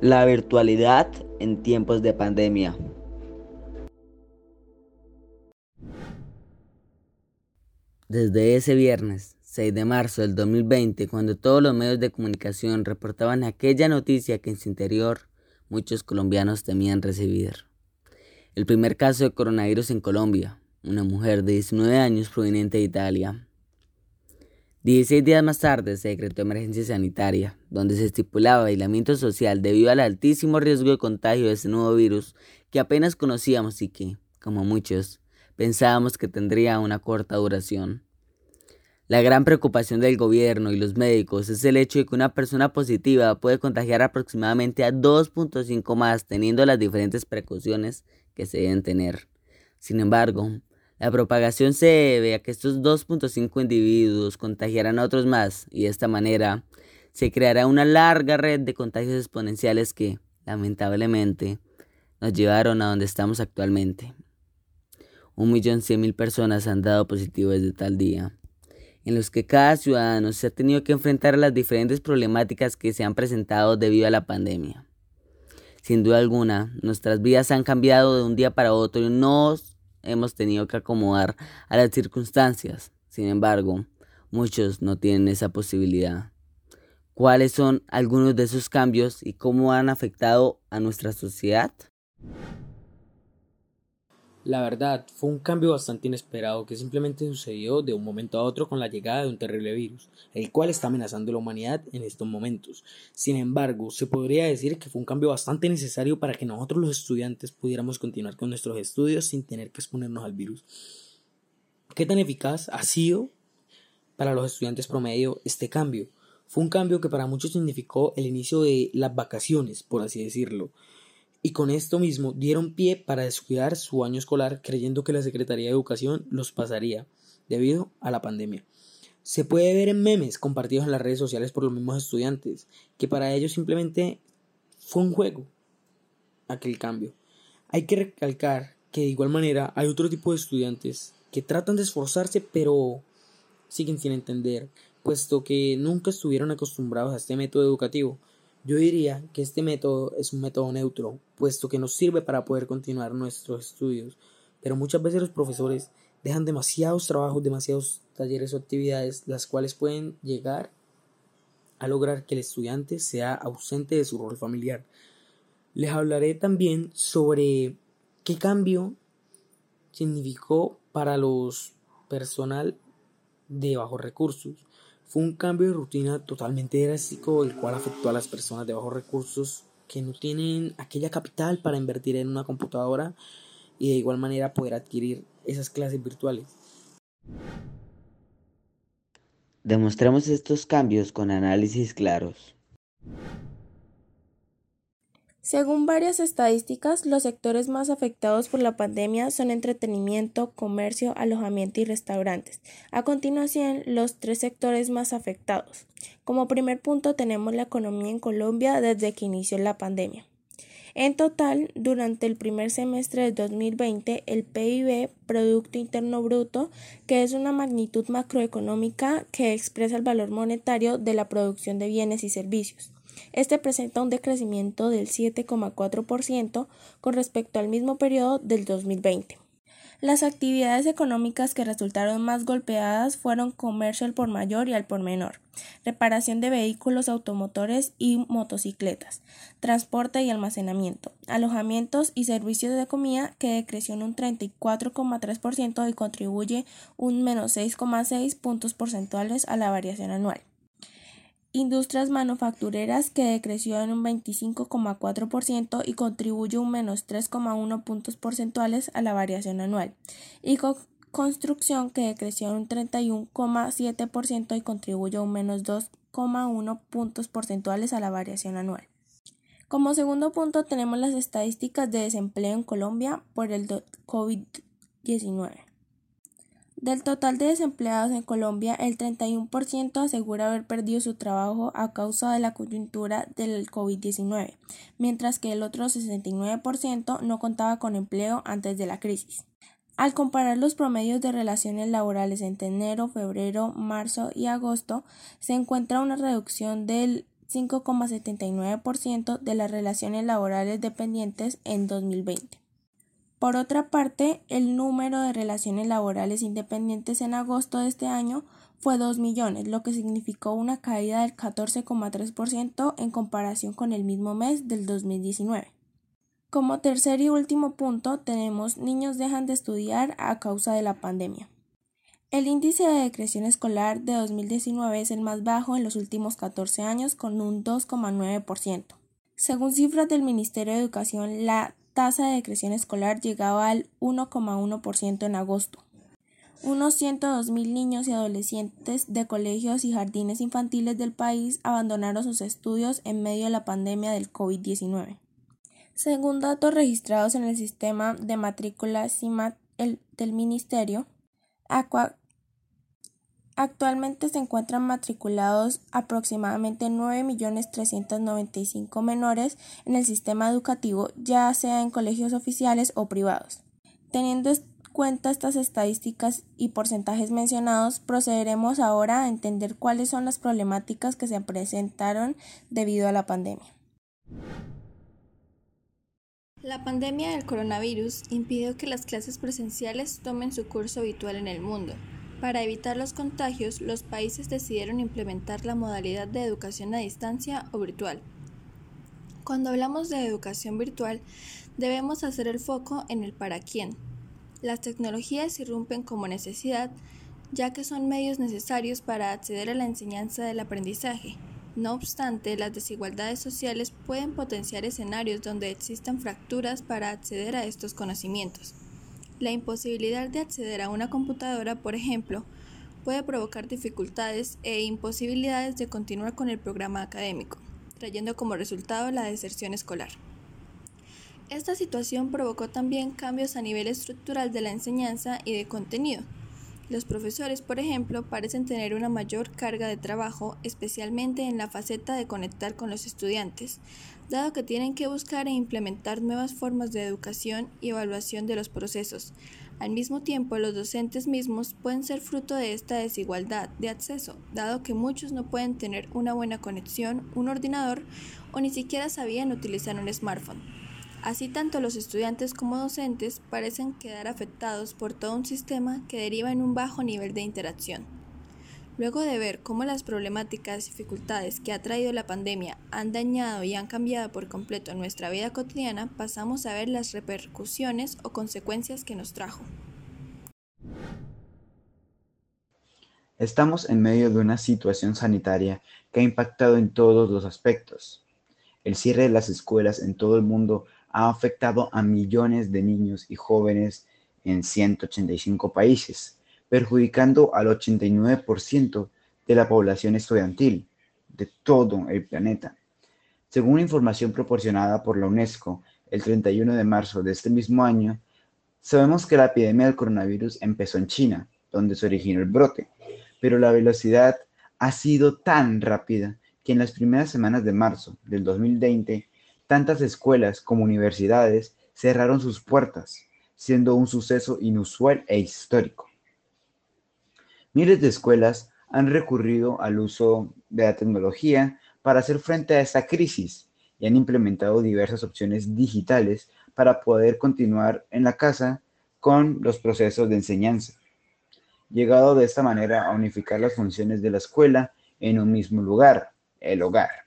La virtualidad en tiempos de pandemia. Desde ese viernes 6 de marzo del 2020, cuando todos los medios de comunicación reportaban aquella noticia que en su interior muchos colombianos temían recibir. El primer caso de coronavirus en Colombia, una mujer de 19 años proveniente de Italia. 16 días más tarde se decretó emergencia sanitaria, donde se estipulaba aislamiento social debido al altísimo riesgo de contagio de este nuevo virus que apenas conocíamos y que, como muchos, pensábamos que tendría una corta duración. La gran preocupación del gobierno y los médicos es el hecho de que una persona positiva puede contagiar aproximadamente a 2.5 más teniendo las diferentes precauciones que se deben tener. Sin embargo, la propagación se debe a que estos 2.5 individuos contagiarán a otros más y de esta manera se creará una larga red de contagios exponenciales que, lamentablemente, nos llevaron a donde estamos actualmente. Un millón cien mil personas han dado positivo desde tal día, en los que cada ciudadano se ha tenido que enfrentar a las diferentes problemáticas que se han presentado debido a la pandemia. Sin duda alguna, nuestras vidas han cambiado de un día para otro y nos hemos tenido que acomodar a las circunstancias. Sin embargo, muchos no tienen esa posibilidad. ¿Cuáles son algunos de esos cambios y cómo han afectado a nuestra sociedad? La verdad, fue un cambio bastante inesperado que simplemente sucedió de un momento a otro con la llegada de un terrible virus, el cual está amenazando a la humanidad en estos momentos. Sin embargo, se podría decir que fue un cambio bastante necesario para que nosotros los estudiantes pudiéramos continuar con nuestros estudios sin tener que exponernos al virus. ¿Qué tan eficaz ha sido para los estudiantes promedio este cambio? Fue un cambio que para muchos significó el inicio de las vacaciones, por así decirlo y con esto mismo dieron pie para descuidar su año escolar creyendo que la Secretaría de Educación los pasaría debido a la pandemia. Se puede ver en memes compartidos en las redes sociales por los mismos estudiantes, que para ellos simplemente fue un juego aquel cambio. Hay que recalcar que de igual manera hay otro tipo de estudiantes que tratan de esforzarse pero siguen sin entender, puesto que nunca estuvieron acostumbrados a este método educativo yo diría que este método es un método neutro, puesto que nos sirve para poder continuar nuestros estudios, pero muchas veces los profesores dejan demasiados trabajos, demasiados talleres o actividades, las cuales pueden llegar a lograr que el estudiante sea ausente de su rol familiar. Les hablaré también sobre qué cambio significó para los personal de bajos recursos. Fue un cambio de rutina totalmente drástico, el cual afectó a las personas de bajos recursos que no tienen aquella capital para invertir en una computadora y de igual manera poder adquirir esas clases virtuales. Demostremos estos cambios con análisis claros. Según varias estadísticas, los sectores más afectados por la pandemia son entretenimiento, comercio, alojamiento y restaurantes. A continuación, los tres sectores más afectados. Como primer punto tenemos la economía en Colombia desde que inició la pandemia. En total, durante el primer semestre de 2020, el PIB, Producto Interno Bruto, que es una magnitud macroeconómica que expresa el valor monetario de la producción de bienes y servicios, este presenta un decrecimiento del 7,4% con respecto al mismo periodo del 2020. Las actividades económicas que resultaron más golpeadas fueron comercio al por mayor y al por menor, reparación de vehículos automotores y motocicletas, transporte y almacenamiento, alojamientos y servicios de comida que decreció en un 34,3% y contribuye un menos 6,6 puntos porcentuales a la variación anual industrias manufactureras que decreció en un 25,4% y contribuye un menos 3,1 puntos porcentuales a la variación anual, y construcción que decreció en un 31,7% y contribuye un menos 2,1 puntos porcentuales a la variación anual. Como segundo punto tenemos las estadísticas de desempleo en Colombia por el COVID-19. Del total de desempleados en Colombia, el 31% asegura haber perdido su trabajo a causa de la coyuntura del COVID-19, mientras que el otro 69% no contaba con empleo antes de la crisis. Al comparar los promedios de relaciones laborales entre enero, febrero, marzo y agosto, se encuentra una reducción del 5,79% de las relaciones laborales dependientes en 2020. Por otra parte, el número de relaciones laborales independientes en agosto de este año fue 2 millones, lo que significó una caída del 14,3% en comparación con el mismo mes del 2019. Como tercer y último punto tenemos niños dejan de estudiar a causa de la pandemia. El índice de decreción escolar de 2019 es el más bajo en los últimos 14 años con un 2,9%. Según cifras del Ministerio de Educación, la tasa de decreción escolar llegaba al 1,1% en agosto. Unos 102.000 niños y adolescentes de colegios y jardines infantiles del país abandonaron sus estudios en medio de la pandemia del COVID-19. Según datos registrados en el sistema de matrícula CIMAT del Ministerio, actualmente se encuentran matriculados aproximadamente 9.395.000 menores en el sistema educativo, ya sea en colegios oficiales o privados. Teniendo en cuenta estas estadísticas y porcentajes mencionados, procederemos ahora a entender cuáles son las problemáticas que se presentaron debido a la pandemia. La pandemia del coronavirus impidió que las clases presenciales tomen su curso habitual en el mundo. Para evitar los contagios, los países decidieron implementar la modalidad de educación a distancia o virtual. Cuando hablamos de educación virtual, debemos hacer el foco en el para quién. Las tecnologías irrumpen como necesidad, ya que son medios necesarios para acceder a la enseñanza del aprendizaje, no obstante, las desigualdades sociales pueden potenciar escenarios donde existan fracturas para acceder a estos conocimientos. La imposibilidad de acceder a una computadora, por ejemplo, puede provocar dificultades e imposibilidades de continuar con el programa académico, trayendo como resultado la deserción escolar. Esta situación provocó también cambios a nivel estructural de la enseñanza y de contenido, los profesores, por ejemplo, parecen tener una mayor carga de trabajo, especialmente en la faceta de conectar con los estudiantes, dado que tienen que buscar e implementar nuevas formas de educación y evaluación de los procesos. Al mismo tiempo, los docentes mismos pueden ser fruto de esta desigualdad de acceso, dado que muchos no pueden tener una buena conexión, un ordenador o ni siquiera sabían utilizar un smartphone. Así tanto los estudiantes como docentes parecen quedar afectados por todo un sistema que deriva en un bajo nivel de interacción. Luego de ver cómo las problemáticas y dificultades que ha traído la pandemia han dañado y han cambiado por completo nuestra vida cotidiana, pasamos a ver las repercusiones o consecuencias que nos trajo. Estamos en medio de una situación sanitaria que ha impactado en todos los aspectos. El cierre de las escuelas en todo el mundo ha afectado a millones de niños y jóvenes en 185 países, perjudicando al 89% de la población estudiantil de todo el planeta. Según información proporcionada por la UNESCO el 31 de marzo de este mismo año, sabemos que la epidemia del coronavirus empezó en China, donde se originó el brote, pero la velocidad ha sido tan rápida que en las primeras semanas de marzo del 2020 Tantas escuelas como universidades cerraron sus puertas, siendo un suceso inusual e histórico. Miles de escuelas han recurrido al uso de la tecnología para hacer frente a esta crisis y han implementado diversas opciones digitales para poder continuar en la casa con los procesos de enseñanza, llegado de esta manera a unificar las funciones de la escuela en un mismo lugar, el hogar.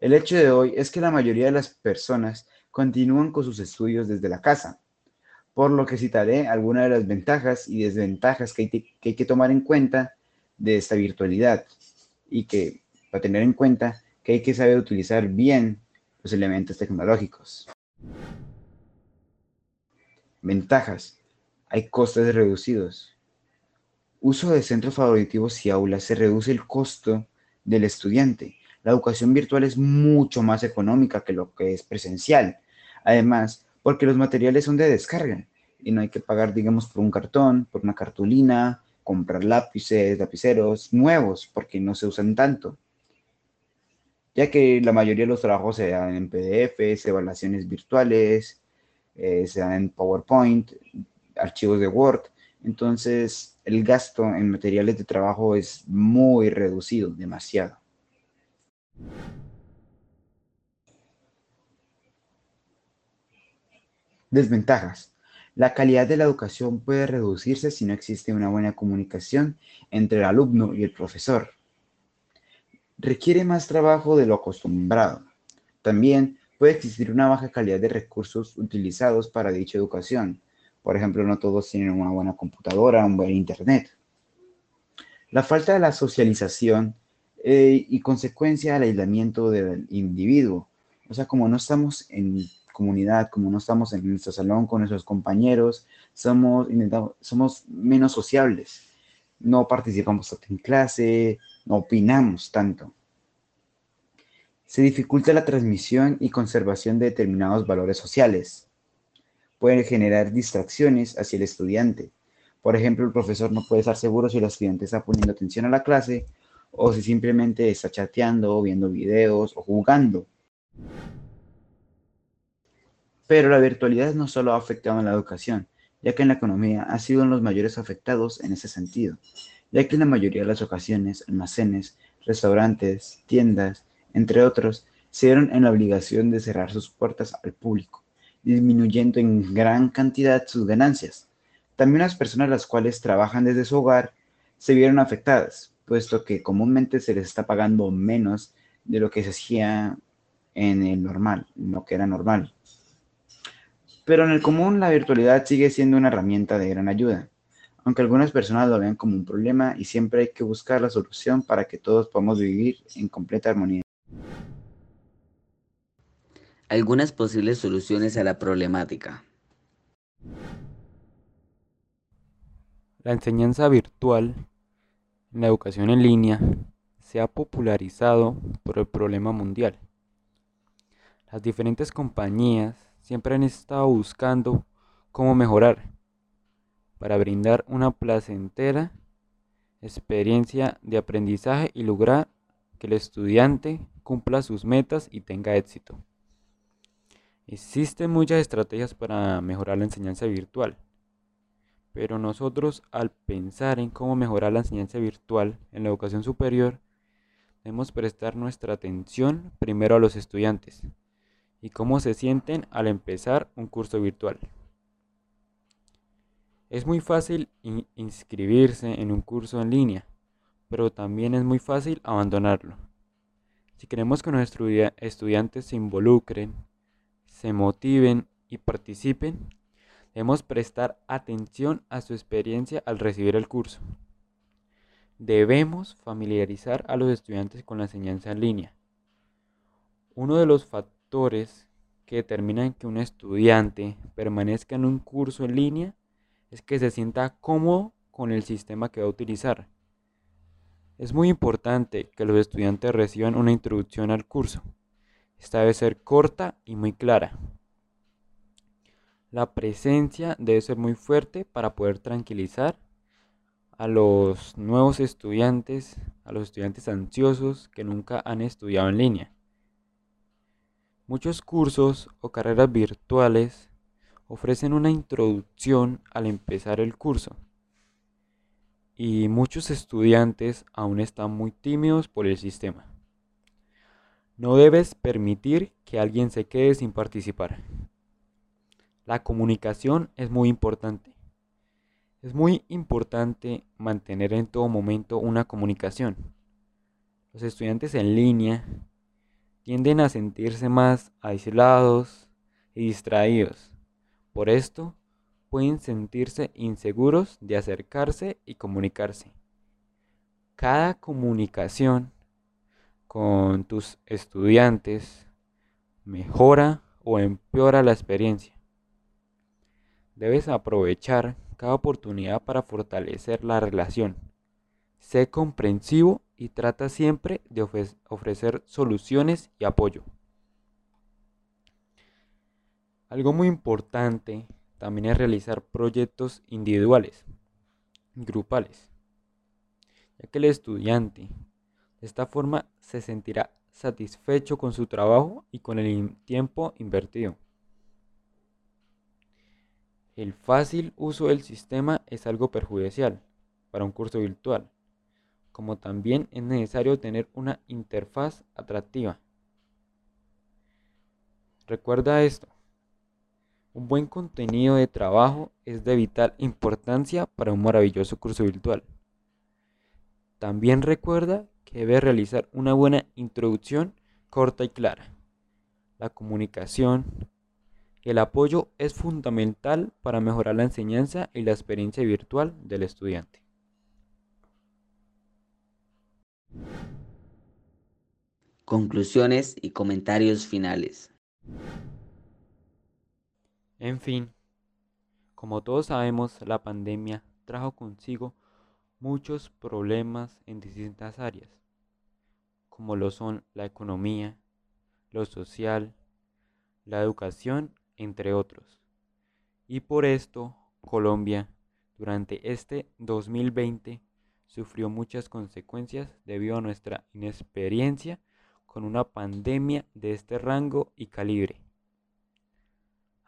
El hecho de hoy es que la mayoría de las personas continúan con sus estudios desde la casa, por lo que citaré algunas de las ventajas y desventajas que hay, que tomar en cuenta de esta virtualidad y que, para tener en cuenta, que hay que saber utilizar bien los elementos tecnológicos. Ventajas. Hay costes reducidos. Uso de centros favoritivos y aulas se reduce el costo del estudiante la educación virtual es mucho más económica que lo que es presencial. Además, porque los materiales son de descarga y no hay que pagar, digamos, por un cartón, por una cartulina, comprar lápices, lapiceros nuevos, porque no se usan tanto. Ya que la mayoría de los trabajos se dan en PDFs, evaluaciones virtuales, eh, se dan en PowerPoint, archivos de Word. Entonces, el gasto en materiales de trabajo es muy reducido, demasiado. Desventajas. La calidad de la educación puede reducirse si no existe una buena comunicación entre el alumno y el profesor. Requiere más trabajo de lo acostumbrado. También puede existir una baja calidad de recursos utilizados para dicha educación. Por ejemplo, no todos tienen una buena computadora, un buen internet. La falta de la socialización eh, y consecuencia del aislamiento del individuo. O sea, como no estamos en comunidad, como no estamos en nuestro salón con nuestros compañeros, somos, somos menos sociables. No participamos tanto en clase, no opinamos tanto. Se dificulta la transmisión y conservación de determinados valores sociales. Pueden generar distracciones hacia el estudiante. Por ejemplo, el profesor no puede estar seguro si el estudiante está poniendo atención a la clase o si simplemente está chateando, viendo videos o jugando. Pero la virtualidad no solo ha afectado en la educación, ya que en la economía ha sido uno de los mayores afectados en ese sentido, ya que en la mayoría de las ocasiones almacenes, restaurantes, tiendas, entre otros, se dieron en la obligación de cerrar sus puertas al público, disminuyendo en gran cantidad sus ganancias. También las personas las cuales trabajan desde su hogar se vieron afectadas, puesto que comúnmente se les está pagando menos de lo que se hacía en el normal, en lo que era normal. Pero en el común la virtualidad sigue siendo una herramienta de gran ayuda, aunque algunas personas lo vean como un problema y siempre hay que buscar la solución para que todos podamos vivir en completa armonía. Algunas posibles soluciones a la problemática. La enseñanza virtual la educación en línea se ha popularizado por el problema mundial. Las diferentes compañías siempre han estado buscando cómo mejorar para brindar una placentera experiencia de aprendizaje y lograr que el estudiante cumpla sus metas y tenga éxito. Existen muchas estrategias para mejorar la enseñanza virtual, pero nosotros al pensar en cómo mejorar la enseñanza virtual en la educación superior, debemos prestar nuestra atención primero a los estudiantes, y cómo se sienten al empezar un curso virtual. Es muy fácil inscribirse en un curso en línea, pero también es muy fácil abandonarlo. Si queremos que nuestros estudiantes se involucren, se motiven y participen, debemos prestar atención a su experiencia al recibir el curso. Debemos familiarizar a los estudiantes con la enseñanza en línea. Uno de los factores que determinan que un estudiante permanezca en un curso en línea es que se sienta cómodo con el sistema que va a utilizar. Es muy importante que los estudiantes reciban una introducción al curso. Esta debe ser corta y muy clara. La presencia debe ser muy fuerte para poder tranquilizar a los nuevos estudiantes, a los estudiantes ansiosos que nunca han estudiado en línea. Muchos cursos o carreras virtuales ofrecen una introducción al empezar el curso y muchos estudiantes aún están muy tímidos por el sistema. No debes permitir que alguien se quede sin participar. La comunicación es muy importante. Es muy importante mantener en todo momento una comunicación. Los estudiantes en línea tienden a sentirse más aislados y distraídos. Por esto, pueden sentirse inseguros de acercarse y comunicarse. Cada comunicación con tus estudiantes mejora o empeora la experiencia. Debes aprovechar cada oportunidad para fortalecer la relación. Sé comprensivo y trata siempre de ofrecer soluciones y apoyo. Algo muy importante también es realizar proyectos individuales, grupales, ya que el estudiante de esta forma se sentirá satisfecho con su trabajo y con el tiempo invertido. El fácil uso del sistema es algo perjudicial para un curso virtual como también es necesario tener una interfaz atractiva. Recuerda esto, un buen contenido de trabajo es de vital importancia para un maravilloso curso virtual. También recuerda que debe realizar una buena introducción corta y clara. La comunicación el apoyo es fundamental para mejorar la enseñanza y la experiencia virtual del estudiante. Conclusiones y comentarios finales. En fin, como todos sabemos, la pandemia trajo consigo muchos problemas en distintas áreas, como lo son la economía, lo social, la educación, entre otros. Y por esto, Colombia, durante este 2020, sufrió muchas consecuencias debido a nuestra inexperiencia con una pandemia de este rango y calibre.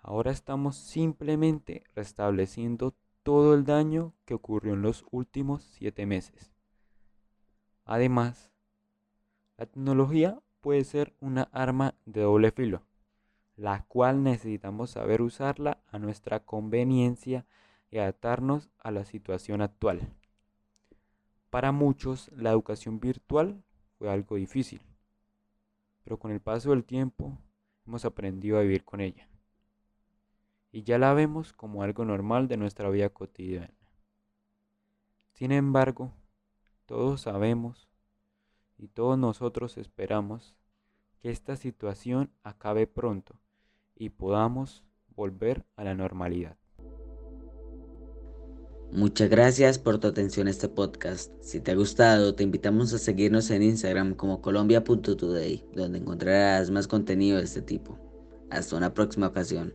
Ahora estamos simplemente restableciendo todo el daño que ocurrió en los últimos siete meses. Además, la tecnología puede ser una arma de doble filo, la cual necesitamos saber usarla a nuestra conveniencia y adaptarnos a la situación actual. Para muchos, la educación virtual fue algo difícil, pero con el paso del tiempo hemos aprendido a vivir con ella y ya la vemos como algo normal de nuestra vida cotidiana. Sin embargo, todos sabemos y todos nosotros esperamos que esta situación acabe pronto y podamos volver a la normalidad. Muchas gracias por tu atención a este podcast. Si te ha gustado, te invitamos a seguirnos en Instagram como colombia.today, donde encontrarás más contenido de este tipo. Hasta una próxima ocasión.